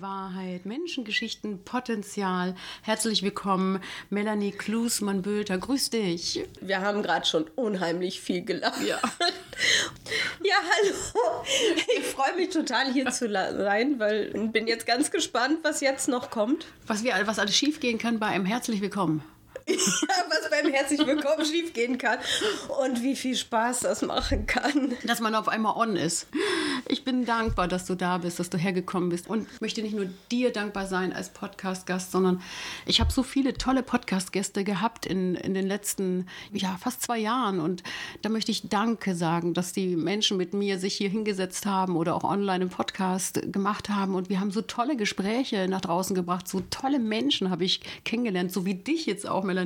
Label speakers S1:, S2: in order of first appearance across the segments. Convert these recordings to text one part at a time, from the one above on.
S1: Wahrheit, Menschengeschichten, Potenzial. Herzlich willkommen, Melanie Klusmann-Bülter. Grüß dich.
S2: Wir haben gerade schon unheimlich viel gelacht.
S1: Ja.
S2: ja, hallo. Ich freue mich total hier zu sein, weil ich bin jetzt ganz gespannt, was jetzt noch kommt.
S1: Was, wir, was alles schiefgehen kann bei einem Herzlich Willkommen.
S2: Was beim Herzlich Willkommen schiefgehen kann und wie viel Spaß das machen kann.
S1: Dass man auf einmal on ist. Ich bin dankbar, dass du da bist, dass du hergekommen bist und möchte nicht nur dir dankbar sein als Podcast-Gast, sondern ich habe so viele tolle Podcast-Gäste gehabt in, in den letzten, ja, fast zwei Jahren und da möchte ich Danke sagen, dass die Menschen mit mir sich hier hingesetzt haben oder auch online im Podcast gemacht haben und wir haben so tolle Gespräche nach draußen gebracht, so tolle Menschen habe ich kennengelernt, so wie dich jetzt auch, Melanie.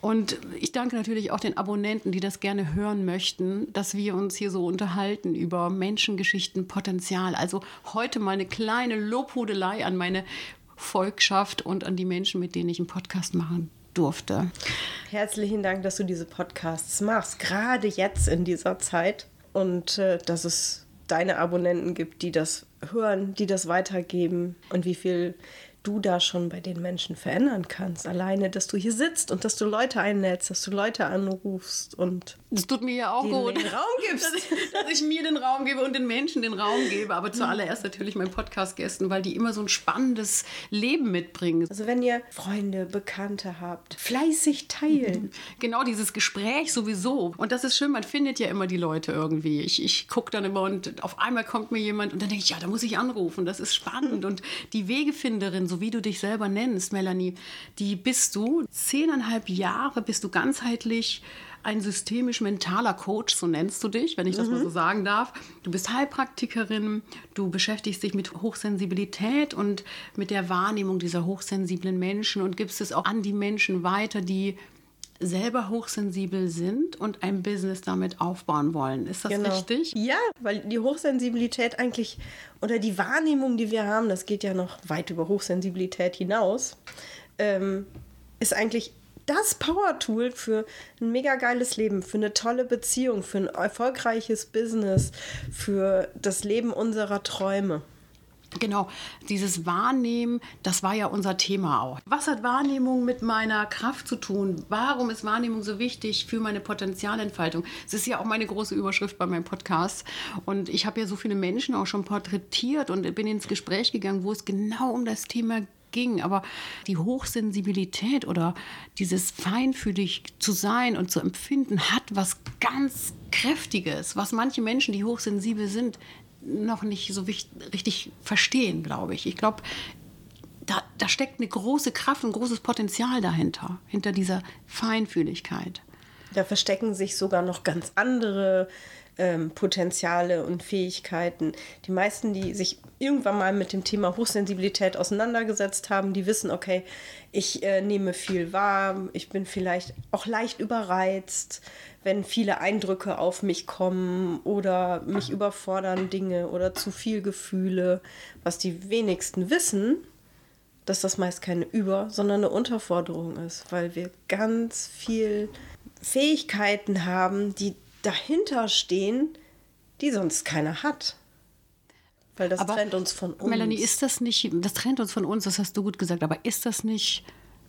S1: Und ich danke natürlich auch den Abonnenten, die das gerne hören möchten, dass wir uns hier so unterhalten über Menschengeschichten, Potenzial. Also heute mal eine kleine Lobhudelei an meine Volkschaft und an die Menschen, mit denen ich einen Podcast machen durfte.
S2: Herzlichen Dank, dass du diese Podcasts machst, gerade jetzt in dieser Zeit. Und äh, dass es deine Abonnenten gibt, die das hören, die das weitergeben und wie viel du da schon bei den Menschen verändern kannst. Alleine, dass du hier sitzt und dass du Leute einlädst, dass du Leute anrufst und
S1: das tut mir ja auch gut,
S2: den Raum gibst.
S1: dass, dass, ich mir den Raum gebe und den Menschen den Raum gebe. Aber zuallererst natürlich meinen Podcast-Gästen, weil die immer so ein spannendes Leben mitbringen.
S2: Also wenn ihr Freunde, Bekannte habt, fleißig teilen.
S1: Genau, dieses Gespräch sowieso. Und das ist schön, man findet ja immer die Leute irgendwie. Ich, ich gucke dann immer und auf einmal kommt mir jemand und dann denke ich, ja, da muss ich anrufen. Das ist spannend. Und die Wegefinderin, so wie du dich selber nennst, Melanie, die bist du. Zehneinhalb Jahre bist du ganzheitlich ein systemisch-mentaler Coach, so nennst du dich, wenn ich das mhm. mal so sagen darf. Du bist Heilpraktikerin, du beschäftigst dich mit Hochsensibilität und mit der Wahrnehmung dieser hochsensiblen Menschen und gibst es auch an die Menschen weiter, die selber hochsensibel sind und ein Business damit aufbauen wollen. Ist das genau. richtig?
S2: Ja, weil die Hochsensibilität eigentlich oder die Wahrnehmung, die wir haben, das geht ja noch weit über Hochsensibilität hinaus, ähm, ist eigentlich das Power-Tool für ein mega geiles Leben, für eine tolle Beziehung, für ein erfolgreiches Business, für das Leben unserer Träume.
S1: Genau, dieses Wahrnehmen, das war ja unser Thema auch. Was hat Wahrnehmung mit meiner Kraft zu tun? Warum ist Wahrnehmung so wichtig für meine Potenzialentfaltung? Das ist ja auch meine große Überschrift bei meinem Podcast. Und ich habe ja so viele Menschen auch schon porträtiert und bin ins Gespräch gegangen, wo es genau um das Thema geht ging. Aber die Hochsensibilität oder dieses feinfühlig zu sein und zu empfinden hat was ganz Kräftiges, was manche Menschen, die hochsensibel sind, noch nicht so richtig verstehen, glaube ich. Ich glaube, da, da steckt eine große Kraft, ein großes Potenzial dahinter, hinter dieser Feinfühligkeit.
S2: Da verstecken sich sogar noch ganz andere ähm, Potenziale und Fähigkeiten. Die meisten, die sich irgendwann mal mit dem Thema Hochsensibilität auseinandergesetzt haben, die wissen, okay, ich äh, nehme viel wahr, ich bin vielleicht auch leicht überreizt, wenn viele Eindrücke auf mich kommen oder mich überfordern Dinge oder zu viel Gefühle. Was die wenigsten wissen, dass das meist keine Über-, sondern eine Unterforderung ist, weil wir ganz viel Fähigkeiten haben, die dahinter stehen, die sonst keiner hat. Weil das aber trennt uns von uns.
S1: Melanie, ist das nicht, das trennt uns von uns, das hast du gut gesagt, aber ist das nicht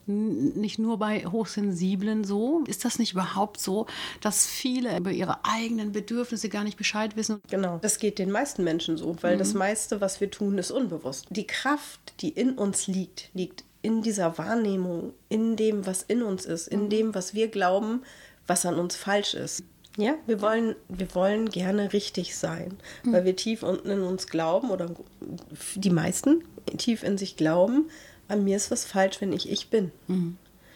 S1: nicht nur bei Hochsensiblen so? Ist das nicht überhaupt so, dass viele über ihre eigenen Bedürfnisse gar nicht Bescheid wissen?
S2: Genau, das geht den meisten Menschen so, weil mhm. das meiste, was wir tun, ist unbewusst. Die Kraft, die in uns liegt, liegt in dieser Wahrnehmung, in dem, was in uns ist, in dem, was wir glauben, was an uns falsch ist. Ja, wir wollen, wir wollen gerne richtig sein, weil wir tief unten in uns glauben oder die meisten tief in sich glauben, an mir ist was falsch, wenn ich ich bin.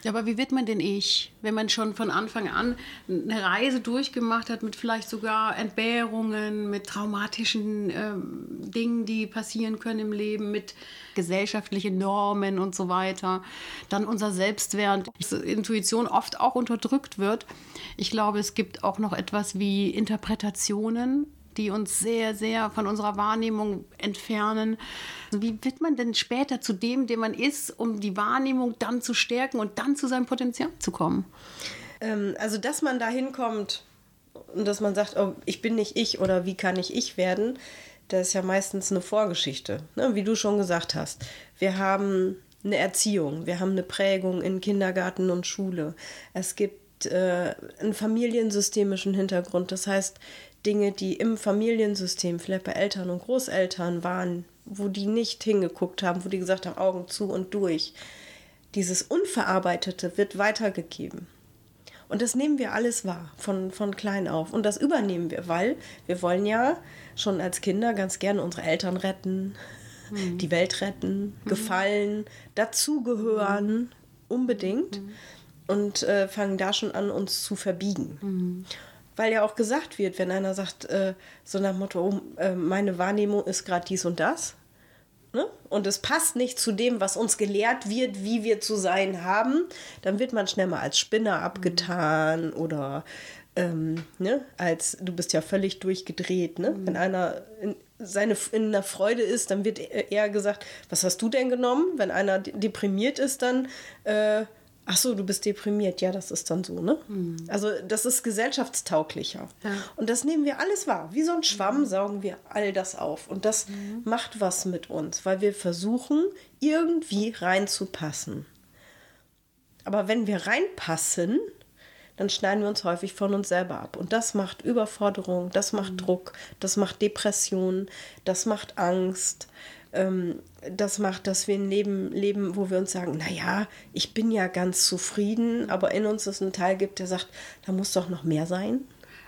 S1: Ja, aber wie wird man denn ich, wenn man schon von Anfang an eine Reise durchgemacht hat mit vielleicht sogar Entbehrungen, mit traumatischen ähm, Dingen, die passieren können im Leben, mit gesellschaftlichen Normen und so weiter, dann unser Selbstwert, Intuition oft auch unterdrückt wird. Ich glaube, es gibt auch noch etwas wie Interpretationen die uns sehr, sehr von unserer Wahrnehmung entfernen. Wie wird man denn später zu dem, der man ist, um die Wahrnehmung dann zu stärken und dann zu seinem Potenzial zu kommen?
S2: Ähm, also, dass man da hinkommt und dass man sagt, oh, ich bin nicht ich oder wie kann ich ich werden, das ist ja meistens eine Vorgeschichte, ne? wie du schon gesagt hast. Wir haben eine Erziehung, wir haben eine Prägung in Kindergarten und Schule. Es gibt äh, einen familiensystemischen Hintergrund. Das heißt, Dinge, die im Familiensystem, vielleicht bei Eltern und Großeltern waren, wo die nicht hingeguckt haben, wo die gesagt haben, Augen zu und durch. Dieses Unverarbeitete wird weitergegeben. Und das nehmen wir alles wahr, von, von klein auf. Und das übernehmen wir, weil wir wollen ja schon als Kinder ganz gerne unsere Eltern retten, mhm. die Welt retten, mhm. gefallen, dazugehören, mhm. unbedingt. Mhm. Und äh, fangen da schon an, uns zu verbiegen. Mhm weil ja auch gesagt wird, wenn einer sagt, äh, so nach dem Motto, oh, äh, meine Wahrnehmung ist gerade dies und das. Ne? Und es passt nicht zu dem, was uns gelehrt wird, wie wir zu sein haben, dann wird man schnell mal als Spinner abgetan oder ähm, ne? als du bist ja völlig durchgedreht. Ne? Mhm. Wenn einer in, seine, in einer Freude ist, dann wird eher gesagt, was hast du denn genommen? Wenn einer deprimiert ist, dann äh, Ach so, du bist deprimiert. Ja, das ist dann so, ne? Mhm. Also, das ist gesellschaftstauglicher. Ja. Und das nehmen wir alles wahr. Wie so ein Schwamm mhm. saugen wir all das auf. Und das mhm. macht was mit uns, weil wir versuchen, irgendwie reinzupassen. Aber wenn wir reinpassen, dann schneiden wir uns häufig von uns selber ab. Und das macht Überforderung, das macht mhm. Druck, das macht Depression, das macht Angst ähm, das macht, dass wir ein Leben leben, wo wir uns sagen, naja, ich bin ja ganz zufrieden, aber in uns es einen Teil gibt, der sagt, da muss doch noch mehr sein.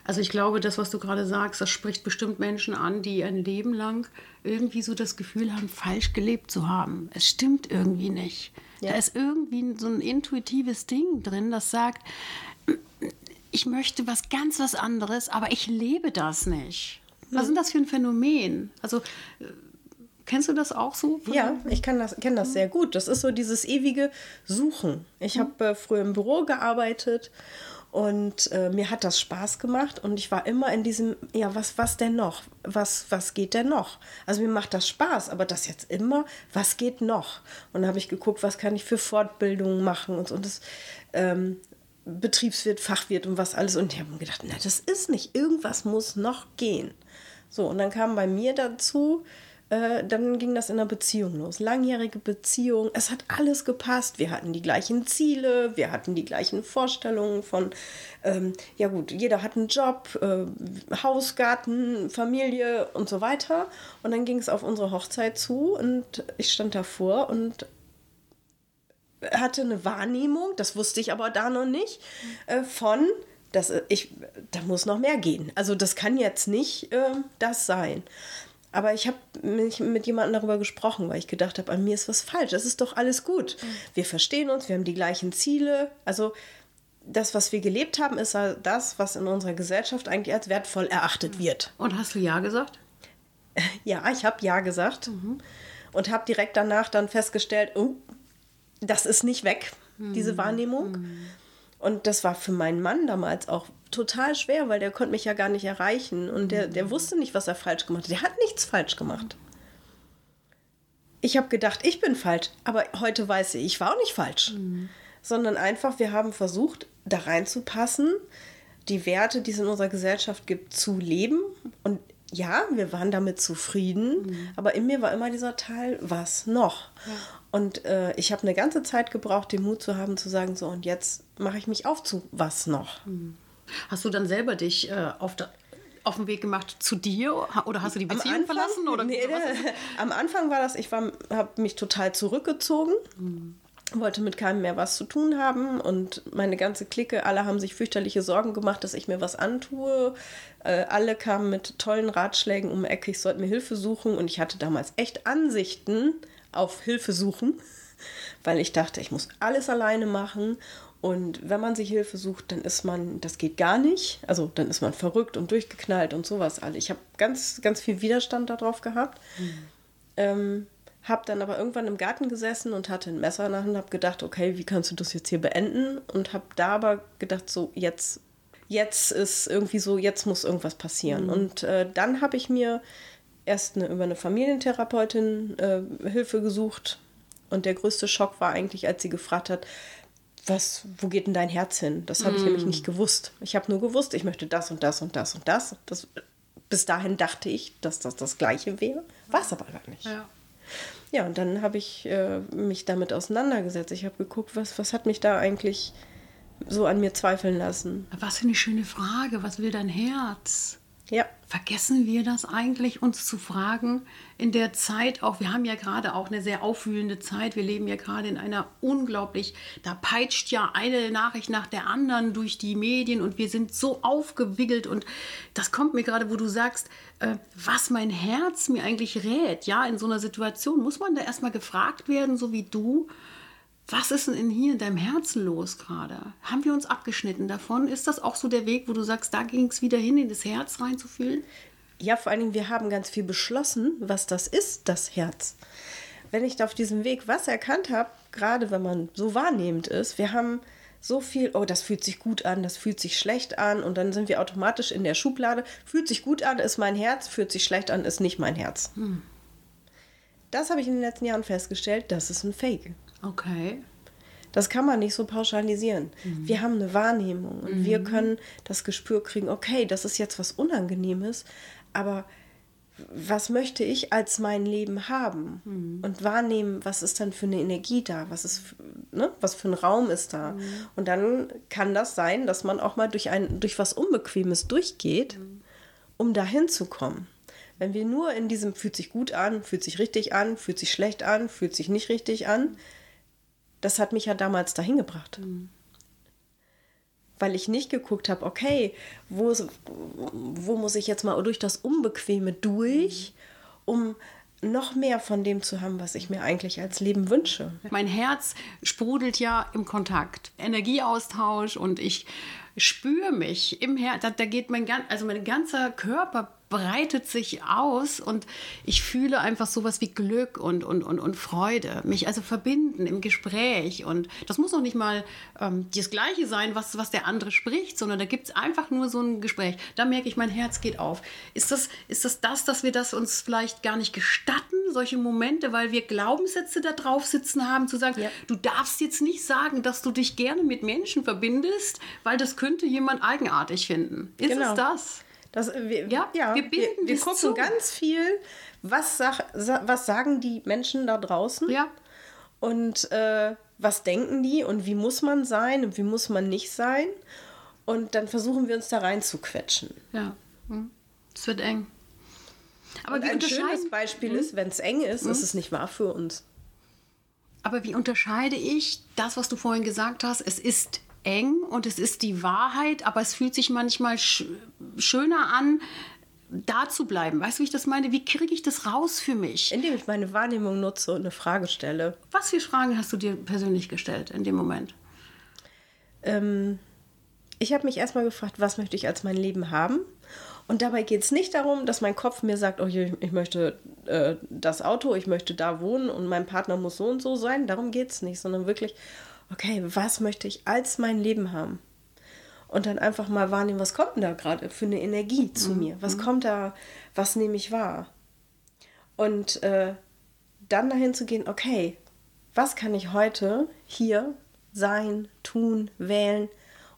S1: Also ich glaube, das, was du gerade sagst, das spricht bestimmt Menschen an, die ein Leben lang irgendwie so das Gefühl haben, falsch gelebt zu haben. Es stimmt irgendwie nicht. Ja. Da ist irgendwie so ein intuitives Ding drin, das sagt, ich möchte was ganz was anderes, aber ich lebe das nicht. Was ist das für ein Phänomen? Also Kennst du das auch so?
S2: Ja, ich kenne das, kenn das sehr gut. Das ist so dieses ewige Suchen. Ich mhm. habe äh, früher im Büro gearbeitet und äh, mir hat das Spaß gemacht und ich war immer in diesem, ja, was, was denn noch? Was, was geht denn noch? Also mir macht das Spaß, aber das jetzt immer, was geht noch? Und dann habe ich geguckt, was kann ich für Fortbildungen machen und so. Und das ähm, Betriebswirt, Fachwirt und was alles. Und ich habe mir gedacht, na, das ist nicht, irgendwas muss noch gehen. So, und dann kam bei mir dazu, äh, dann ging das in der Beziehung los. Langjährige Beziehung. Es hat alles gepasst. Wir hatten die gleichen Ziele, wir hatten die gleichen Vorstellungen von, ähm, ja gut, jeder hat einen Job, äh, Haus, Garten, Familie und so weiter. Und dann ging es auf unsere Hochzeit zu und ich stand davor und hatte eine Wahrnehmung, das wusste ich aber da noch nicht, äh, von, dass ich, da muss noch mehr gehen. Also das kann jetzt nicht äh, das sein. Aber ich habe mich mit jemandem darüber gesprochen, weil ich gedacht habe, an mir ist was falsch. Es ist doch alles gut. Mhm. Wir verstehen uns, wir haben die gleichen Ziele. Also das, was wir gelebt haben, ist das, was in unserer Gesellschaft eigentlich als wertvoll erachtet wird.
S1: Und hast du Ja gesagt?
S2: Ja, ich habe Ja gesagt mhm. und habe direkt danach dann festgestellt, oh, das ist nicht weg, mhm. diese Wahrnehmung. Mhm. Und das war für meinen Mann damals auch total schwer, weil der konnte mich ja gar nicht erreichen und der, der wusste nicht, was er falsch gemacht hat. Der hat nichts falsch gemacht. Ich habe gedacht, ich bin falsch, aber heute weiß ich, ich war auch nicht falsch. Mhm. Sondern einfach, wir haben versucht, da reinzupassen, die Werte, die es in unserer Gesellschaft gibt, zu leben. Und ja, wir waren damit zufrieden, mhm. aber in mir war immer dieser Teil, was noch? Ja. Und äh, ich habe eine ganze Zeit gebraucht, den Mut zu haben, zu sagen, so, und jetzt mache ich mich auf zu was noch.
S1: Mhm. Hast du dann selber dich äh, auf, der, auf den Weg gemacht zu dir oder hast du die Beziehung Anfang, verlassen? Oder
S2: nee, am Anfang war das, ich habe mich total zurückgezogen. Mhm. wollte mit keinem mehr was zu tun haben und meine ganze Clique, alle haben sich fürchterliche Sorgen gemacht, dass ich mir was antue. Äh, alle kamen mit tollen Ratschlägen um die Ecke, ich sollte mir Hilfe suchen und ich hatte damals echt Ansichten auf Hilfe suchen, weil ich dachte, ich muss alles alleine machen und wenn man sich Hilfe sucht, dann ist man, das geht gar nicht. Also dann ist man verrückt und durchgeknallt und sowas alle. Ich habe ganz, ganz viel Widerstand darauf gehabt. Mhm. Ähm, habe dann aber irgendwann im Garten gesessen und hatte ein Messer in der Hand, habe gedacht, okay, wie kannst du das jetzt hier beenden? Und habe da aber gedacht, so jetzt, jetzt ist irgendwie so, jetzt muss irgendwas passieren. Mhm. Und äh, dann habe ich mir erst eine, über eine Familientherapeutin äh, Hilfe gesucht. Und der größte Schock war eigentlich, als sie gefragt hat, was, wo geht denn dein Herz hin? Das habe ich nämlich mm. nicht gewusst. Ich habe nur gewusst, ich möchte das und das und das und das. das bis dahin dachte ich, dass das das Gleiche wäre. War es aber gar nicht. Ja. ja und dann habe ich äh, mich damit auseinandergesetzt. Ich habe geguckt, was, was hat mich da eigentlich so an mir zweifeln lassen.
S1: Was für eine schöne Frage. Was will dein Herz?
S2: Ja.
S1: Vergessen wir das eigentlich, uns zu fragen in der Zeit auch, wir haben ja gerade auch eine sehr aufwühlende Zeit, wir leben ja gerade in einer unglaublich, da peitscht ja eine Nachricht nach der anderen durch die Medien und wir sind so aufgewickelt und das kommt mir gerade, wo du sagst, äh, was mein Herz mir eigentlich rät, ja, in so einer Situation, muss man da erstmal gefragt werden, so wie du, was ist denn hier in deinem Herzen los gerade? Haben wir uns abgeschnitten davon? Ist das auch so der Weg, wo du sagst, da ging es wieder hin, in das Herz reinzufühlen?
S2: Ja, vor allen Dingen, wir haben ganz viel beschlossen, was das ist, das Herz. Wenn ich da auf diesem Weg was erkannt habe, gerade wenn man so wahrnehmend ist, wir haben so viel, oh, das fühlt sich gut an, das fühlt sich schlecht an und dann sind wir automatisch in der Schublade. Fühlt sich gut an, ist mein Herz, fühlt sich schlecht an, ist nicht mein Herz. Hm. Das habe ich in den letzten Jahren festgestellt, das ist ein Fake.
S1: Okay.
S2: Das kann man nicht so pauschalisieren. Mhm. Wir haben eine Wahrnehmung und mhm. wir können das Gespür kriegen, okay, das ist jetzt was Unangenehmes, aber was möchte ich als mein Leben haben? Mhm. Und wahrnehmen, was ist dann für eine Energie da? Was, ist, ne? was für ein Raum ist da? Mhm. Und dann kann das sein, dass man auch mal durch, ein, durch was Unbequemes durchgeht, mhm. um dahin zu kommen. Wenn wir nur in diesem fühlt sich gut an, fühlt sich richtig an, fühlt sich schlecht an, fühlt sich nicht richtig an, das hat mich ja damals dahin gebracht. Mhm. Weil ich nicht geguckt habe, okay, wo, wo muss ich jetzt mal durch das Unbequeme durch, um noch mehr von dem zu haben, was ich mir eigentlich als Leben wünsche.
S1: Mein Herz sprudelt ja im Kontakt, Energieaustausch und ich spüre mich im Herz. Da, da geht mein, also mein ganzer Körper breitet sich aus und ich fühle einfach sowas wie Glück und, und, und, und Freude. Mich also verbinden im Gespräch. Und das muss noch nicht mal ähm, das Gleiche sein, was, was der andere spricht, sondern da gibt es einfach nur so ein Gespräch. Da merke ich, mein Herz geht auf. Ist das, ist das das, dass wir das uns vielleicht gar nicht gestatten, solche Momente, weil wir Glaubenssätze da drauf sitzen haben, zu sagen, ja. du darfst jetzt nicht sagen, dass du dich gerne mit Menschen verbindest, weil das könnte jemand eigenartig finden. Ist genau. es das?
S2: Das, wir, ja, ja, wir, wir, wir gucken zu. ganz viel, was, sag, was sagen die Menschen da draußen?
S1: Ja.
S2: Und äh, was denken die und wie muss man sein und wie muss man nicht sein? Und dann versuchen wir uns da rein zu quetschen.
S1: Ja, hm. es wird eng.
S2: Aber und ein schönes Beispiel hm? ist, wenn es eng ist, hm? ist es nicht wahr für uns.
S1: Aber wie unterscheide ich das, was du vorhin gesagt hast? Es ist eng und es ist die Wahrheit, aber es fühlt sich manchmal sch schöner an, da zu bleiben. Weißt du, wie ich das meine? Wie kriege ich das raus für mich?
S2: Indem ich meine Wahrnehmung nutze und eine Frage stelle.
S1: Was für Fragen hast du dir persönlich gestellt in dem Moment?
S2: Ähm, ich habe mich erstmal gefragt, was möchte ich als mein Leben haben? Und dabei geht es nicht darum, dass mein Kopf mir sagt, oh, ich, ich möchte äh, das Auto, ich möchte da wohnen und mein Partner muss so und so sein. Darum geht es nicht, sondern wirklich, okay, was möchte ich als mein Leben haben? Und dann einfach mal wahrnehmen, was kommt denn da gerade für eine Energie zu mhm. mir? Was mhm. kommt da, was nehme ich wahr? Und äh, dann dahin zu gehen, okay, was kann ich heute hier sein, tun, wählen,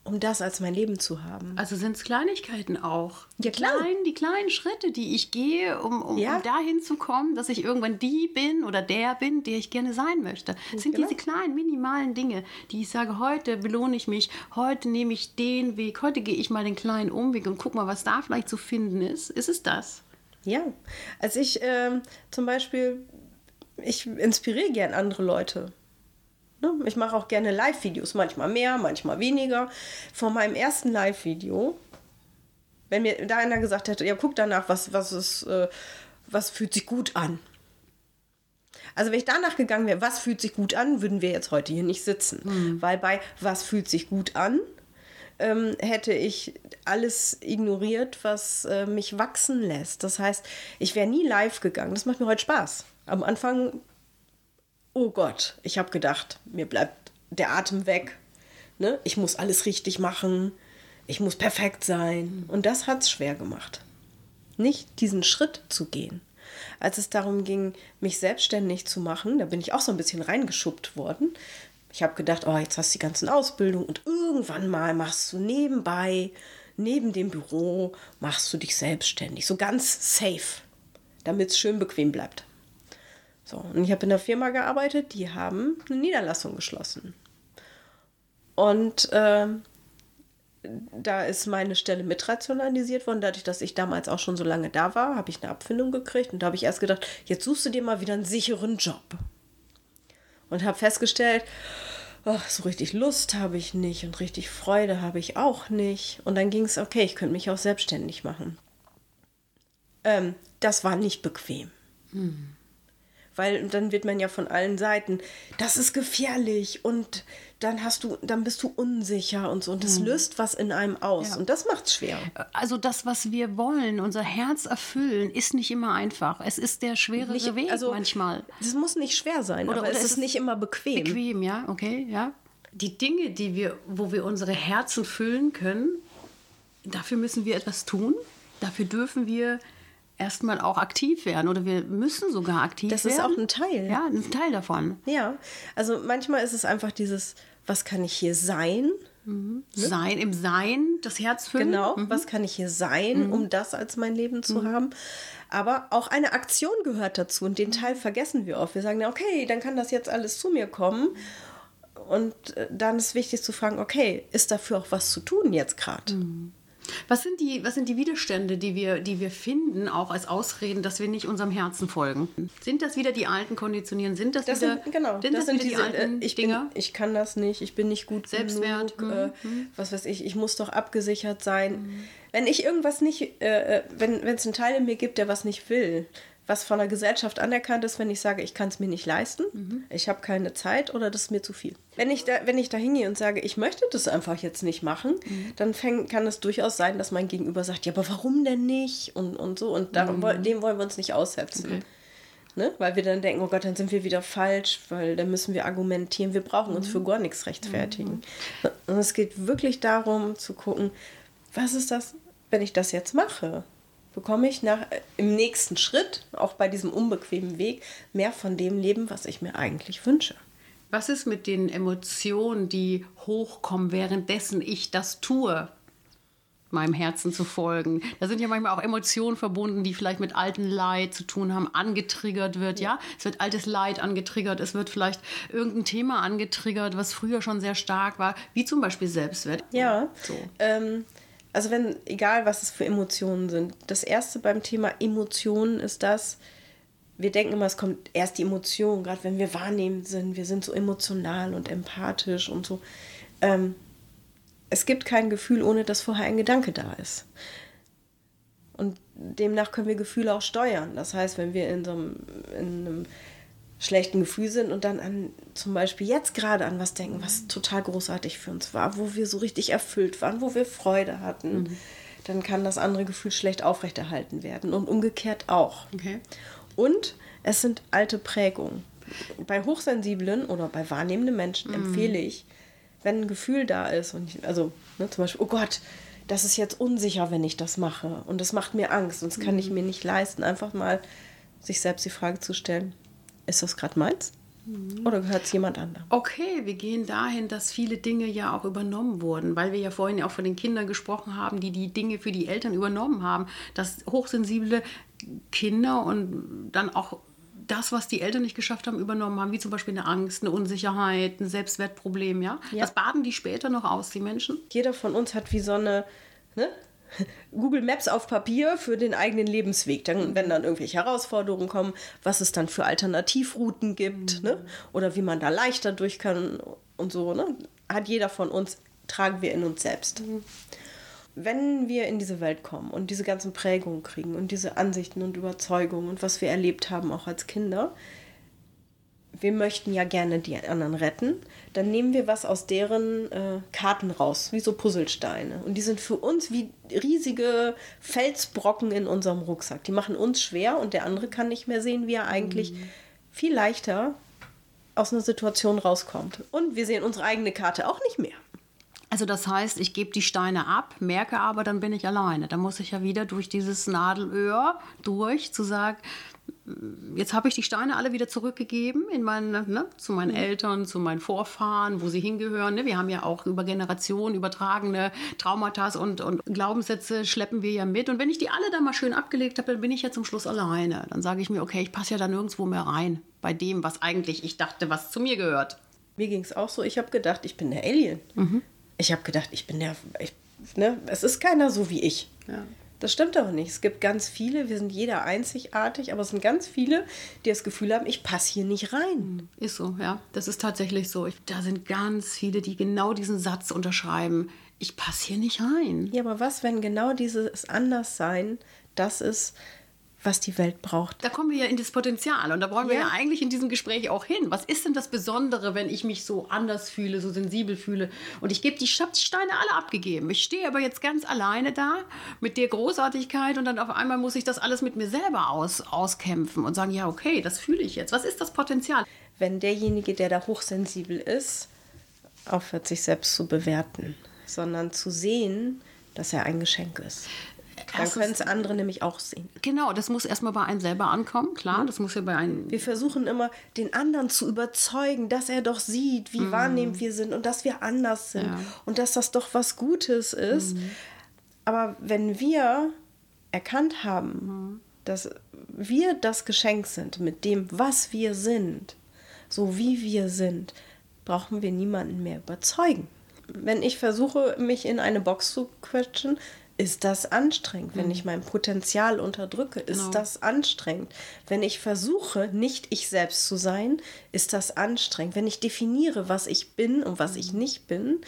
S2: um das als mein Leben zu haben.
S1: Also sind es Kleinigkeiten auch.
S2: Ja, klar.
S1: Klein, die kleinen Schritte, die ich gehe, um, um, ja. um dahin zu kommen, dass ich irgendwann die bin oder der bin, der ich gerne sein möchte. Das sind genau. diese kleinen, minimalen Dinge, die ich sage, heute belohne ich mich, heute nehme ich den Weg, heute gehe ich mal den kleinen Umweg und guck mal, was da vielleicht zu finden ist. Ist es das?
S2: Ja, also ich ähm, zum Beispiel, ich inspiriere gern andere Leute Ne? Ich mache auch gerne Live-Videos, manchmal mehr, manchmal weniger. Von meinem ersten Live-Video, wenn mir da einer gesagt hätte, ja, guck danach, was, was, ist, äh, was fühlt sich gut an. Also wenn ich danach gegangen wäre, was fühlt sich gut an, würden wir jetzt heute hier nicht sitzen. Mhm. Weil bei was fühlt sich gut an, ähm, hätte ich alles ignoriert, was äh, mich wachsen lässt. Das heißt, ich wäre nie live gegangen. Das macht mir heute Spaß. Am Anfang, oh Gott, ich habe gedacht, mir bleibt der Atem weg. Ne? Ich muss alles richtig machen. Ich muss perfekt sein. Und das hat es schwer gemacht. Nicht diesen Schritt zu gehen. Als es darum ging, mich selbstständig zu machen, da bin ich auch so ein bisschen reingeschubbt worden. Ich habe gedacht, oh, jetzt hast du die ganzen Ausbildungen und irgendwann mal machst du nebenbei, neben dem Büro, machst du dich selbstständig. So ganz safe, damit es schön bequem bleibt. So, und ich habe in einer Firma gearbeitet, die haben eine Niederlassung geschlossen. Und äh, da ist meine Stelle mitrationalisiert worden. Dadurch, dass ich damals auch schon so lange da war, habe ich eine Abfindung gekriegt. Und da habe ich erst gedacht, jetzt suchst du dir mal wieder einen sicheren Job. Und habe festgestellt, oh, so richtig Lust habe ich nicht und richtig Freude habe ich auch nicht. Und dann ging es, okay, ich könnte mich auch selbstständig machen. Ähm, das war nicht bequem. Hm weil dann wird man ja von allen Seiten, das ist gefährlich und dann hast du, dann bist du unsicher und so und das mhm. löst was in einem aus ja. und das macht es schwer.
S1: Also das, was wir wollen, unser Herz erfüllen, ist nicht immer einfach. Es ist der schwerere nicht, Weg also, manchmal.
S2: Es muss nicht schwer sein, oder, aber oder es ist, ist nicht immer bequem.
S1: Bequem, ja, okay, ja. Die Dinge, die wir, wo wir unsere Herzen füllen können, dafür müssen wir etwas tun. Dafür dürfen wir erstmal auch aktiv werden oder wir müssen sogar aktiv
S2: das
S1: werden.
S2: Das ist auch ein Teil.
S1: Ja, ein Teil davon.
S2: Ja, also manchmal ist es einfach dieses, was kann ich hier sein?
S1: Mhm. Ne? Sein, im Sein, das Herz füllen.
S2: Genau, mhm. was kann ich hier sein, mhm. um das als mein Leben zu mhm. haben? Aber auch eine Aktion gehört dazu und den mhm. Teil vergessen wir oft. Wir sagen, okay, dann kann das jetzt alles zu mir kommen. Und äh, dann ist wichtig zu fragen, okay, ist dafür auch was zu tun jetzt gerade?
S1: Mhm. Was sind die, was sind die Widerstände, die wir, die wir finden, auch als Ausreden, dass wir nicht unserem Herzen folgen? Sind das wieder die alten Konditionieren? Sind das,
S2: das
S1: wieder,
S2: sind, genau,
S1: sind das, das sind diese, die alten
S2: äh, ich
S1: Dinge?
S2: Bin, ich kann das nicht, ich bin nicht gut
S1: Selbstwert.
S2: genug. Äh, mhm. was weiß ich, ich muss doch abgesichert sein. Mhm. Wenn ich irgendwas nicht, äh, äh wenn es einen Teil in mir gibt, der was nicht will, was von der Gesellschaft anerkannt ist, wenn ich sage, ich kann es mir nicht leisten, mhm. ich habe keine Zeit oder das ist mir zu viel. Wenn ich da, wenn ich da hingehe und sage, ich möchte das einfach jetzt nicht machen, mhm. dann fäng, kann es durchaus sein, dass mein Gegenüber sagt, ja, aber warum denn nicht? Und, und so. Und darum, mhm. dem wollen wir uns nicht aussetzen. Okay. Ne? Weil wir dann denken, oh Gott, dann sind wir wieder falsch, weil dann müssen wir argumentieren, wir brauchen uns für mhm. gar nichts rechtfertigen. Mhm. Und es geht wirklich darum zu gucken, was ist das, wenn ich das jetzt mache? Bekomme ich nach, im nächsten Schritt, auch bei diesem unbequemen Weg, mehr von dem Leben, was ich mir eigentlich wünsche.
S1: Was ist mit den Emotionen, die hochkommen, währenddessen ich das tue? meinem Herzen zu folgen. Da sind ja manchmal auch Emotionen verbunden, die vielleicht mit altem Leid zu tun haben, angetriggert wird, ja. Es wird altes Leid angetriggert, es wird vielleicht irgendein Thema angetriggert, was früher schon sehr stark war, wie zum Beispiel Selbstwert.
S2: Ja, so. Ähm, also wenn, egal was es für Emotionen sind, das erste beim Thema Emotionen ist das, wir denken immer, es kommt erst die Emotion, gerade wenn wir wahrnehmend sind, wir sind so emotional und empathisch und so. Ähm, es gibt kein Gefühl, ohne dass vorher ein Gedanke da ist. Und demnach können wir Gefühle auch steuern. Das heißt, wenn wir in so einem, in einem schlechten Gefühl sind und dann an zum Beispiel jetzt gerade an was denken, was total großartig für uns war, wo wir so richtig erfüllt waren, wo wir Freude hatten, mhm. dann kann das andere Gefühl schlecht aufrechterhalten werden und umgekehrt auch.
S1: Okay.
S2: Und es sind alte Prägungen. Bei hochsensiblen oder bei wahrnehmenden Menschen mhm. empfehle ich, wenn ein Gefühl da ist und ich, also ne, zum Beispiel, oh Gott, das ist jetzt unsicher, wenn ich das mache und das macht mir Angst und das kann mhm. ich mir nicht leisten, einfach mal sich selbst die Frage zu stellen, ist das gerade meins? Mhm. Oder gehört es jemand anderem?
S1: Okay, wir gehen dahin, dass viele Dinge ja auch übernommen wurden, weil wir ja vorhin ja auch von den Kindern gesprochen haben, die die Dinge für die Eltern übernommen haben. Dass hochsensible Kinder und dann auch das, was die Eltern nicht geschafft haben, übernommen haben, wie zum Beispiel eine Angst, eine Unsicherheit, ein Selbstwertproblem, ja? ja. Das baden die später noch aus, die Menschen?
S2: Jeder von uns hat wie so eine, ne? Google Maps auf Papier für den eigenen Lebensweg. Dann, wenn dann irgendwelche Herausforderungen kommen, was es dann für Alternativrouten gibt, mhm. ne? Oder wie man da leichter durch kann und so, ne? Hat jeder von uns, tragen wir in uns selbst. Mhm. Wenn wir in diese Welt kommen und diese ganzen Prägungen kriegen und diese Ansichten und Überzeugungen und was wir erlebt haben, auch als Kinder, wir möchten ja gerne die anderen retten, dann nehmen wir was aus deren äh, Karten raus, wie so Puzzlesteine. Und die sind für uns wie riesige Felsbrocken in unserem Rucksack. Die machen uns schwer und der andere kann nicht mehr sehen, wie er eigentlich mhm. viel leichter aus einer Situation rauskommt. Und wir sehen unsere eigene Karte auch nicht mehr.
S1: Also das heißt, ich gebe die Steine ab, merke aber, dann bin ich alleine. Da muss ich ja wieder durch dieses Nadelöhr durch, zu sagen, jetzt habe ich die Steine alle wieder zurückgegeben in meine, ne, zu meinen mhm. Eltern, zu meinen Vorfahren, wo sie hingehören. Ne? Wir haben ja auch über Generationen übertragene Traumata und, und Glaubenssätze schleppen wir ja mit. Und wenn ich die alle da mal schön abgelegt habe, dann bin ich ja zum Schluss alleine. Dann sage ich mir, okay, ich passe ja da nirgendwo mehr rein bei dem, was eigentlich ich dachte, was zu mir gehört.
S2: Mir ging es auch so, ich habe gedacht, ich bin der Alien. Mhm. Ich habe gedacht, ich bin der, ich, ne, es ist keiner so wie ich. Ja. Das stimmt aber nicht. Es gibt ganz viele, wir sind jeder einzigartig, aber es sind ganz viele, die das Gefühl haben, ich passe hier nicht rein.
S1: Ist so, ja. Das ist tatsächlich so. Ich, da sind ganz viele, die genau diesen Satz unterschreiben. Ich passe hier nicht rein.
S2: Ja, aber was, wenn genau dieses Anderssein das ist, was die Welt braucht.
S1: Da kommen wir ja in das Potenzial und da wollen wir ja. ja eigentlich in diesem Gespräch auch hin. Was ist denn das Besondere, wenn ich mich so anders fühle, so sensibel fühle? Und ich gebe die Steine alle abgegeben. Ich stehe aber jetzt ganz alleine da mit der Großartigkeit und dann auf einmal muss ich das alles mit mir selber aus, auskämpfen und sagen, ja, okay, das fühle ich jetzt. Was ist das Potenzial?
S2: Wenn derjenige, der da hochsensibel ist, aufhört, sich selbst zu bewerten, sondern zu sehen, dass er ein Geschenk ist. Dann können es andere nämlich auch sehen.
S1: Genau, das muss erstmal bei einem selber ankommen, klar. Das muss ja bei einem.
S2: Wir versuchen immer, den anderen zu überzeugen, dass er doch sieht, wie mm. wahrnehmend wir sind und dass wir anders sind ja. und dass das doch was Gutes ist. Mm. Aber wenn wir erkannt haben, mm. dass wir das Geschenk sind mit dem, was wir sind, so wie wir sind, brauchen wir niemanden mehr überzeugen. Wenn ich versuche, mich in eine Box zu quetschen, ist das anstrengend. Wenn mhm. ich mein Potenzial unterdrücke, ist genau. das anstrengend. Wenn ich versuche, nicht ich selbst zu sein, ist das anstrengend. Wenn ich definiere, was ich bin und was ich mhm. nicht bin,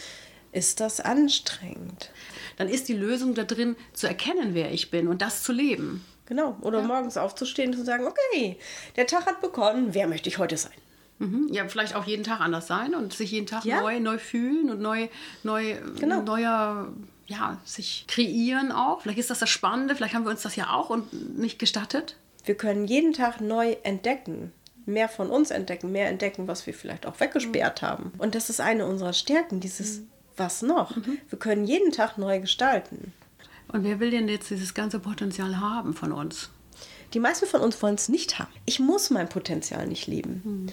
S2: ist das anstrengend.
S1: Dann ist die Lösung da drin, zu erkennen, wer ich bin und das zu leben.
S2: Genau. Oder ja. morgens aufzustehen und zu sagen, okay, der Tag hat begonnen, wer möchte ich heute sein?
S1: Mhm. Ja, vielleicht auch jeden Tag anders sein und sich jeden Tag ja. neu, neu fühlen und neu, neu, genau. neuer ja, sich kreieren auch. Vielleicht ist das das Spannende, vielleicht haben wir uns das ja auch und nicht gestattet.
S2: Wir können jeden Tag neu entdecken, mehr von uns entdecken, mehr entdecken, was wir vielleicht auch weggesperrt mhm. haben. Und das ist eine unserer Stärken, dieses mhm. Was noch? Mhm. Wir können jeden Tag neu gestalten.
S1: Und wer will denn jetzt dieses ganze Potenzial haben von uns?
S2: Die meisten von uns wollen es nicht haben. Ich muss mein Potenzial nicht leben. Mhm.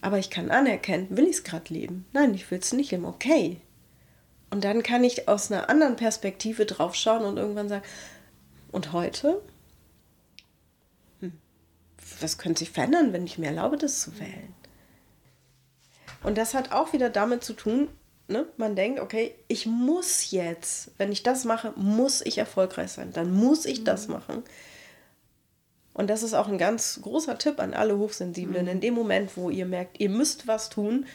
S2: Aber ich kann anerkennen, will ich es gerade leben? Nein, ich will es nicht leben. Okay, und dann kann ich aus einer anderen Perspektive draufschauen und irgendwann sagen, und heute? Hm, was könnte sich verändern, wenn ich mir erlaube, das zu wählen? Und das hat auch wieder damit zu tun, ne? man denkt, okay, ich muss jetzt, wenn ich das mache, muss ich erfolgreich sein. Dann muss ich das mhm. machen. Und das ist auch ein ganz großer Tipp an alle Hochsensiblen. Mhm. In dem Moment, wo ihr merkt, ihr müsst was tun,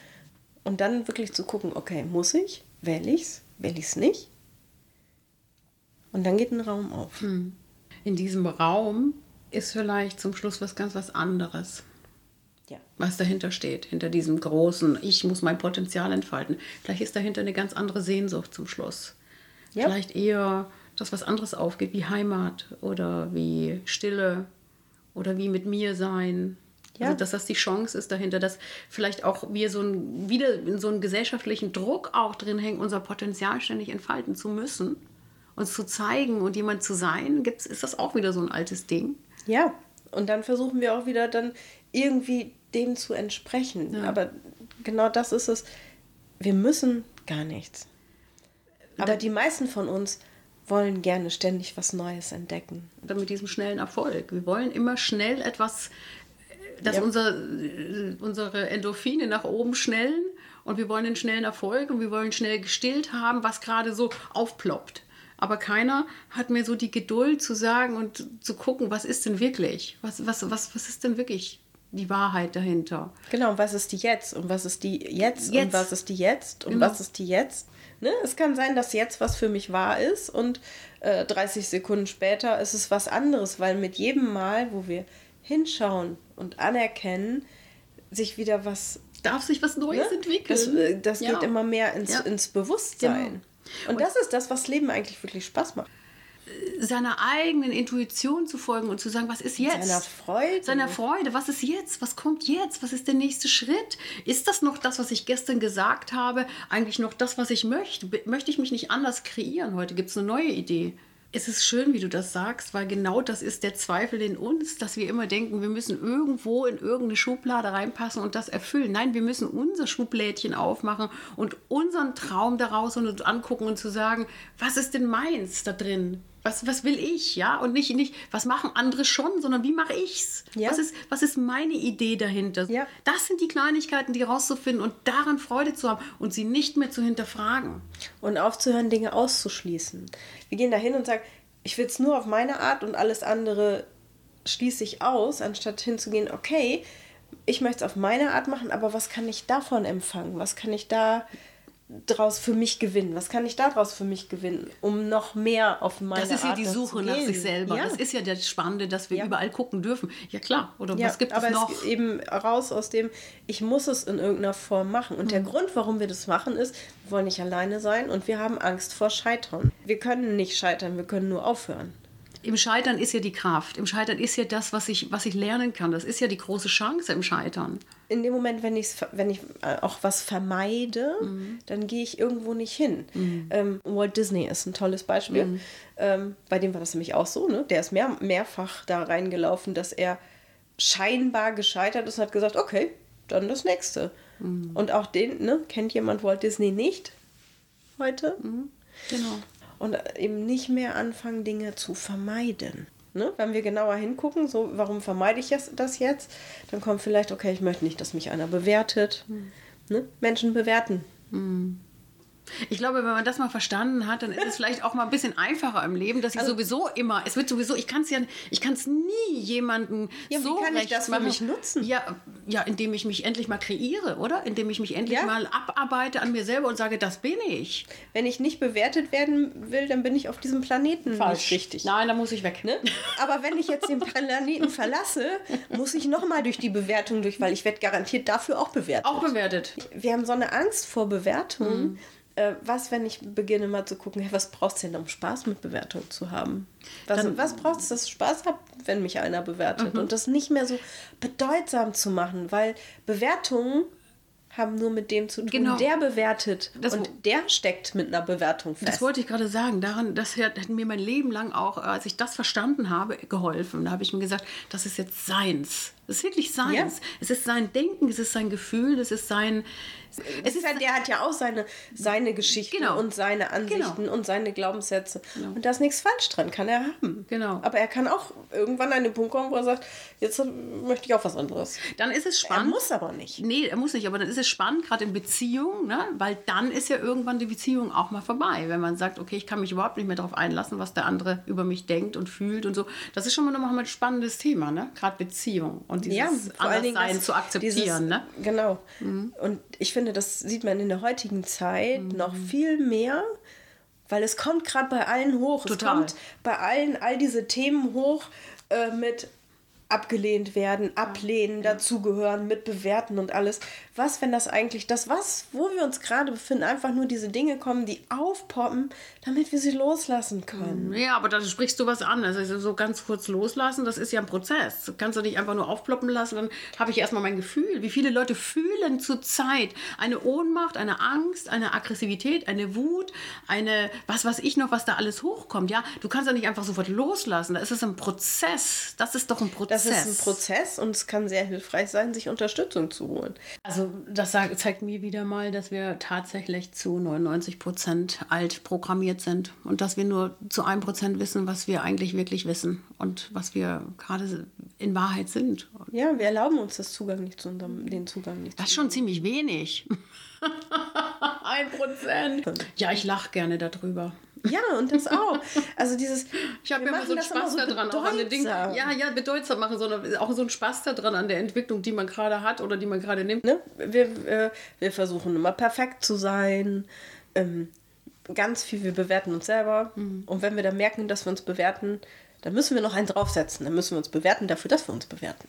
S2: und dann wirklich zu gucken, okay, muss ich? Wähle ich's? Wähle ich's nicht? Und dann geht ein Raum auf. Hm.
S1: In diesem Raum ist vielleicht zum Schluss was ganz was anderes. Ja. Was dahinter steht, hinter diesem großen, ich muss mein Potenzial entfalten. Vielleicht ist dahinter eine ganz andere Sehnsucht zum Schluss. Ja. Vielleicht eher, dass was anderes aufgeht, wie Heimat oder wie Stille oder wie mit mir sein ja. Also, dass das die Chance ist dahinter, dass vielleicht auch wir so ein, wieder in so einem gesellschaftlichen Druck auch drin hängen, unser Potenzial ständig entfalten zu müssen, uns zu zeigen und jemand zu sein, gibt's, ist das auch wieder so ein altes Ding.
S2: Ja, und dann versuchen wir auch wieder dann irgendwie dem zu entsprechen. Ja. Aber genau das ist es. Wir müssen gar nichts. Aber die meisten von uns wollen gerne ständig was Neues entdecken.
S1: Mit diesem schnellen Erfolg. Wir wollen immer schnell etwas dass ja. unser, unsere Endorphine nach oben schnellen und wir wollen einen schnellen Erfolg und wir wollen schnell gestillt haben, was gerade so aufploppt. aber keiner hat mir so die Geduld zu sagen und zu gucken, was ist denn wirklich? Was, was, was, was ist denn wirklich die Wahrheit dahinter?
S2: Genau, und was ist die jetzt? Und was ist die jetzt?
S1: Jetzt.
S2: Und was ist die jetzt? Und
S1: Genau.
S2: was ist die jetzt? Ne? Es kann sein, dass jetzt was für mich wahr ist und äh, 30 Sekunden später ist es was anderes, weil mit jedem Mal, wo wir hinschauen und anerkennen, sich wieder was
S1: Darf sich was Neues
S2: Ne?
S1: entwickeln?
S2: Das, äh, das
S1: Ja.
S2: geht immer mehr ins,
S1: Ja.
S2: ins Bewusstsein.
S1: Genau.
S2: Und, das ist das, was Leben eigentlich wirklich Spaß macht.
S1: Seiner eigenen Intuition zu folgen und zu sagen, was ist jetzt?
S2: Seiner Freude.
S1: Seiner Freude, was ist jetzt? Was kommt jetzt? Was ist der nächste Schritt? Ist das noch das, was ich gestern gesagt habe? Eigentlich noch das, was ich möchte? Möchte ich mich nicht anders kreieren? Heute gibt es eine neue Idee. Es ist schön, wie du das sagst, weil genau das ist der Zweifel in uns, dass wir immer denken, wir müssen irgendwo in irgendeine Schublade reinpassen und das erfüllen. Nein, wir müssen unser Schublädchen aufmachen und unseren Traum daraus und uns angucken und zu sagen, was ist denn meins da drin? Was, was will ich, ja? Und nicht, nicht, was machen andere schon, sondern wie mache ich's?
S2: Ja.
S1: Was, ist, was ist meine Idee dahinter?
S2: Ja.
S1: Das sind die Kleinigkeiten, die rauszufinden und daran Freude zu haben und sie nicht mehr zu hinterfragen.
S2: Und aufzuhören, Dinge auszuschließen. Wir gehen da hin und sagen, ich will es nur auf meine Art und alles andere schließe ich aus, anstatt hinzugehen, okay, ich möchte es auf meine Art machen, aber was kann ich davon empfangen? Was kann ich da draus für mich gewinnen? Was kann ich daraus für mich gewinnen, um noch mehr auf meine
S1: Das ist ja
S2: Art
S1: die Suche nach sich selber.
S2: Ja.
S1: Das ist ja das Spannende, dass wir
S2: Ja.
S1: überall gucken dürfen. Ja klar, oder
S2: Ja,
S1: was gibt
S2: aber
S1: es noch?
S2: es eben raus aus dem, ich muss es in irgendeiner Form machen. Und
S1: Mhm.
S2: der Grund, warum wir das machen, ist, wir wollen nicht alleine sein und wir haben Angst vor Scheitern. Wir können nicht scheitern, wir können nur aufhören.
S1: Im Scheitern ist ja die Kraft. Im Scheitern ist ja das, was ich, was ich lernen kann. Das ist ja die große Chance im Scheitern.
S2: In dem Moment, wenn, ich's, wenn ich äh, auch was vermeide,
S1: Mhm.
S2: dann gehe ich irgendwo nicht hin. Ähm, Walt Disney ist ein tolles Beispiel.
S1: Mhm.
S2: Ähm, bei dem war das nämlich auch so. Ne? Der ist mehr, mehrfach da reingelaufen, dass er scheinbar gescheitert ist und hat gesagt, okay, dann das nächste.
S1: Mhm.
S2: Und auch den, ne, kennt jemand Walt Disney nicht heute?
S1: Genau.
S2: Und eben nicht mehr anfangen, Dinge zu vermeiden. Ne? Wenn wir genauer hingucken, so, warum vermeide ich das- jetzt? Dann kommt vielleicht, okay, ich möchte nicht, dass mich einer bewertet. Ne? Menschen bewerten.
S1: Ich glaube, wenn man das mal verstanden hat, dann ist es vielleicht auch mal ein bisschen einfacher im Leben, dass ich
S2: Also
S1: sowieso immer, es wird sowieso, ich kann es ja, ich kann es nie jemanden
S2: Ja, wie
S1: so
S2: kann ich das für mich nutzen?
S1: Ja, ja, indem ich mich endlich mal kreiere, oder? Indem ich mich endlich
S2: Ja.
S1: mal abarbeite an mir selber und sage, das bin ich.
S2: Wenn ich nicht bewertet werden will, dann bin ich auf diesem Planeten nicht richtig.
S1: Nein, da muss ich weg.
S2: Ne? Aber wenn ich jetzt den Planeten verlasse, muss ich nochmal durch die Bewertung durch, weil ich werde garantiert dafür auch bewertet.
S1: Auch bewertet.
S2: wir haben so eine Angst vor Bewertungen.
S1: Mhm.
S2: Äh, was, wenn ich beginne mal zu gucken, hey, was braucht es denn, um Spaß mit Bewertung zu haben? Was, was braucht es, dass ich Spaß habe, wenn mich einer bewertet?
S1: Mhm.
S2: Und das nicht mehr so bedeutsam zu machen, weil Bewertungen haben nur mit dem zu tun,
S1: Genau.
S2: der bewertet.
S1: Das-
S2: und der steckt mit einer Bewertung fest.
S1: Das wollte ich gerade sagen. Daran, das hat, hat mir mein Leben lang auch, äh, als ich das verstanden habe, geholfen. Da habe ich mir gesagt, das ist jetzt seins. Das ist wirklich seins.
S2: Ja.
S1: Es ist sein Denken, es ist sein Gefühl, es ist sein.
S2: es ist ja, der hat ja auch seine, seine Geschichten
S1: Genau.
S2: und seine Ansichten und seine Glaubenssätze. Und da ist nichts falsch dran, kann er haben.
S1: Genau.
S2: Aber er kann auch irgendwann an den Punkt kommen, wo er sagt, jetzt möchte ich auch was anderes.
S1: Dann ist es
S2: Er
S1: spannend.
S2: muss aber nicht.
S1: Nee, er muss nicht, aber dann ist es spannend, gerade in Beziehungen, ne? weil dann ist ja irgendwann die Beziehung auch mal vorbei. Wenn man sagt, okay, ich kann mich überhaupt nicht mehr darauf einlassen, was der andere über mich denkt und fühlt und so. Das ist schon mal nochmal ein spannendes Thema, ne? gerade Beziehung und dieses Anderssein
S2: das-
S1: zu akzeptieren.
S2: dieses-
S1: ne?
S2: Genau. Und ich finde, das sieht man in der heutigen Zeit
S1: Mhm.
S2: noch viel mehr, weil es kommt gerade bei allen hoch.
S1: Total.
S2: Es kommt bei allen all diese Themen hoch äh, mit abgelehnt werden, ablehnen, dazugehören, mit bewerten und alles. Was, wenn das eigentlich das, was, wo wir uns gerade befinden, einfach nur diese Dinge kommen, die aufpoppen, damit wir sie loslassen können.
S1: Ja, aber da sprichst du was an. Also so ganz kurz loslassen, das ist ja ein Prozess. Du kannst du nicht einfach nur aufploppen lassen, dann habe ich erstmal mein Gefühl. Wie viele Leute fühlen zurzeit eine Ohnmacht, eine Angst, eine Aggressivität, eine Wut, eine, was weiß ich noch, was da alles hochkommt. Ja, du kannst ja nicht einfach sofort loslassen. Da ist es ein Prozess. Das ist doch ein Prozess.
S2: Das ist ein Prozess und es kann sehr hilfreich sein, sich Unterstützung zu holen.
S1: Also das sagt, zeigt mir wieder mal, dass wir tatsächlich zu 99 Prozent alt programmiert sind und dass wir nur zu einem Prozent wissen, was wir eigentlich wirklich wissen und was wir gerade in Wahrheit sind.
S2: Ja, wir erlauben uns das Zugang nicht zu unserem, den Zugang nicht.
S1: Das ist schon ziemlich wenig. Ein Prozent. Ja, ich lache gerne darüber.
S2: Ja, und das auch. Also dieses.
S1: Ich habe ja immer so einen Spaß so daran, auch an den Dingen. Ja, ja, bedeutsam machen, sondern auch so einen Spaß daran an der Entwicklung, die man gerade hat oder die man gerade nimmt.
S2: Ne? Wir, wir versuchen immer perfekt zu sein. Ähm, ganz viel, wir bewerten uns selber. Mhm. Und wenn wir dann merken, dass wir uns bewerten, dann müssen wir noch einen draufsetzen. Dann müssen wir uns bewerten dafür, dass wir uns bewerten.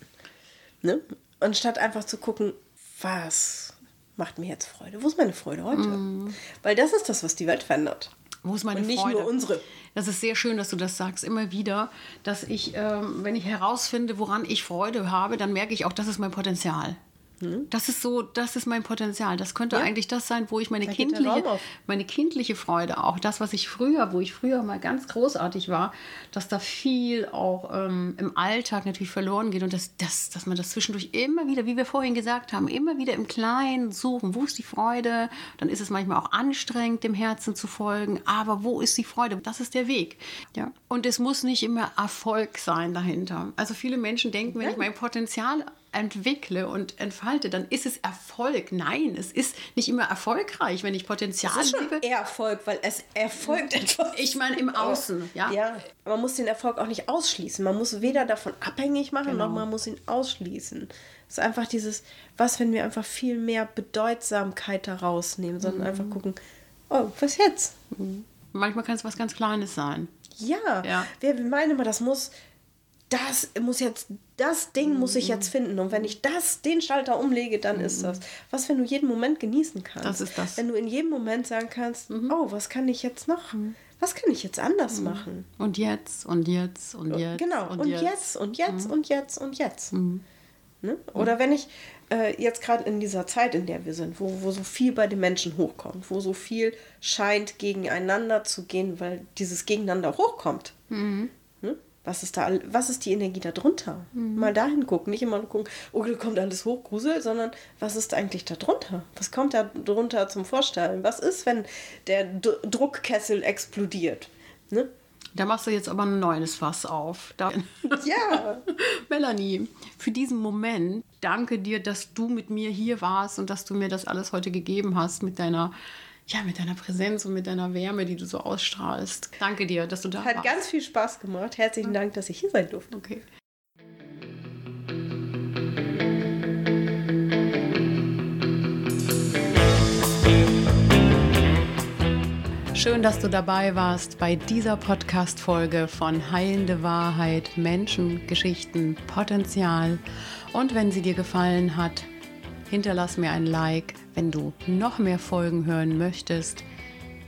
S2: Ne? Und statt einfach zu gucken, was macht mir jetzt Freude? Wo ist meine Freude heute? Mhm. Weil das ist das, was die Welt verändert.
S1: Wo ist meine
S2: Und nicht
S1: Freude?
S2: nur unsere.
S1: Das ist sehr schön, dass du das sagst, immer wieder, dass ich, ähm, wenn ich herausfinde, woran ich Freude habe, dann merke ich auch, das ist mein Potenzial. Hm? Das ist so, das ist mein Potenzial. Das könnte ja. eigentlich das sein, wo ich meine kindliche, meine kindliche Freude, auch das, was ich früher, wo ich früher mal ganz großartig war, dass da viel auch ähm, im Alltag natürlich verloren geht und dass, dass, dass man das zwischendurch immer wieder, wie wir vorhin gesagt haben, immer wieder im Kleinen suchen, wo ist die Freude? Dann ist es manchmal auch anstrengend, dem Herzen zu folgen, aber wo ist die Freude? Das ist der Weg. Ja. Und es muss nicht immer Erfolg sein dahinter. Also viele Menschen denken, wenn ich mein Potenzial entwickle und entfalte, dann ist es Erfolg. Nein, es ist nicht immer erfolgreich, wenn ich Potenzial
S2: es ist schon lebe. eher Erfolg, weil es erfolgt etwas.
S1: Ich meine im Außen, ja.
S2: Ja, man muss den Erfolg auch nicht ausschließen. Man muss weder davon abhängig machen, genau. noch man muss ihn ausschließen. Es ist einfach dieses, was, wenn wir einfach viel mehr Bedeutsamkeit daraus nehmen, sondern mhm. einfach gucken, oh, was jetzt?
S1: Mhm. Manchmal kann es was ganz Kleines sein.
S2: Ja, ja. wir meinen immer, das muss das muss jetzt, das Ding muss ich jetzt finden. Und wenn ich das, den Schalter umlege, dann ist das. Was, wenn du jeden Moment genießen kannst?
S1: Das ist das.
S2: Wenn du in jedem Moment sagen kannst, mhm. oh, was kann ich jetzt noch? Mhm. Was kann ich jetzt anders mhm. machen?
S1: Und jetzt und jetzt und jetzt.
S2: Genau, und, und jetzt. jetzt. und jetzt mhm. und jetzt und jetzt. Mhm. Ne? Oder wenn ich äh, jetzt gerade in dieser Zeit, in der wir sind, wo, wo so viel bei den Menschen hochkommt, wo so viel scheint gegeneinander zu gehen, weil dieses Gegeneinander hochkommt. Mhm. Was ist da, was ist die Energie da drunter? Mhm. Mal dahin gucken, nicht immer nur gucken, oh, da kommt alles hoch, Grusel, sondern was ist eigentlich da drunter? Was kommt da drunter zum Vorstellen? Was ist, wenn der D Druckkessel explodiert? Ne?
S1: Da machst du jetzt aber ein neues Fass auf. Da
S2: ja.
S1: Melanie, für diesen Moment danke dir, dass du mit mir hier warst und dass du mir das alles heute gegeben hast mit deiner ja, mit deiner Präsenz und mit deiner Wärme, die du so ausstrahlst. Danke dir, dass du da
S2: Hat
S1: warst.
S2: ganz viel Spaß gemacht. Herzlichen Dank, dass ich hier sein durfte.
S1: Okay. Schön, dass du dabei warst bei dieser Podcast-Folge von Heilende Wahrheit, Menschen, Geschichten, Potenzial. Und wenn sie dir gefallen hat, hinterlass mir ein Like. Wenn du noch mehr Folgen hören möchtest,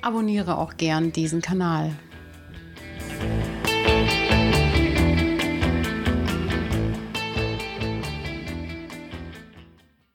S1: abonniere auch gern diesen Kanal.